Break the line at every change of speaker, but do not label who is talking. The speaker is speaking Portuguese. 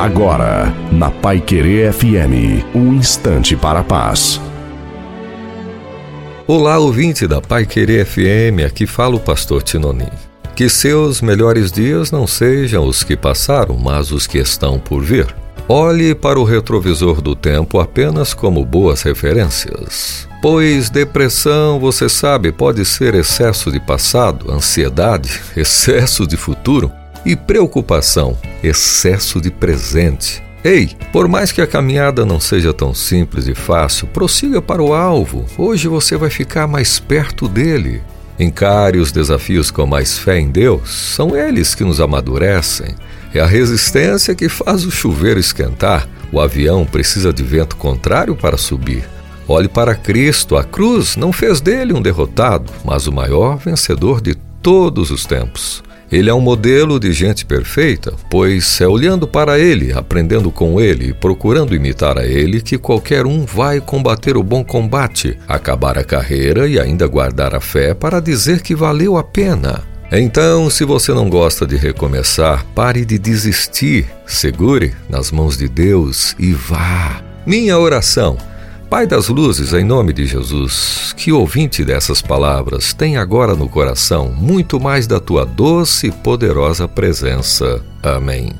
Agora, na Pai Querer FM, um instante para a paz.
Olá, ouvinte da Pai Querer FM, aqui fala o pastor Tinonim. Que seus melhores dias não sejam os que passaram, mas os que estão por vir. Olhe para o retrovisor do tempo apenas como boas referências. Pois depressão, você sabe, pode ser excesso de passado, ansiedade, excesso de futuro e preocupação, excesso de presente. Ei, por mais que a caminhada não seja tão simples e fácil, prossiga para o alvo. Hoje você vai ficar mais perto dele. Encare os desafios com mais fé em Deus, são eles que nos amadurecem. É a resistência que faz o chuveiro esquentar. O avião precisa de vento contrário para subir. Olhe para Cristo, a cruz não fez dele um derrotado, mas o maior vencedor de todos os tempos. Ele é um modelo de gente perfeita, pois é olhando para ele, aprendendo com ele e procurando imitar a ele que qualquer um vai combater o bom combate, acabar a carreira e ainda guardar a fé para dizer que valeu a pena. Então, se você não gosta de recomeçar, pare de desistir, segure nas mãos de Deus e vá. Minha oração Pai das luzes, em nome de Jesus, que ouvinte dessas palavras tenha agora no coração muito mais da tua doce e poderosa presença. Amém.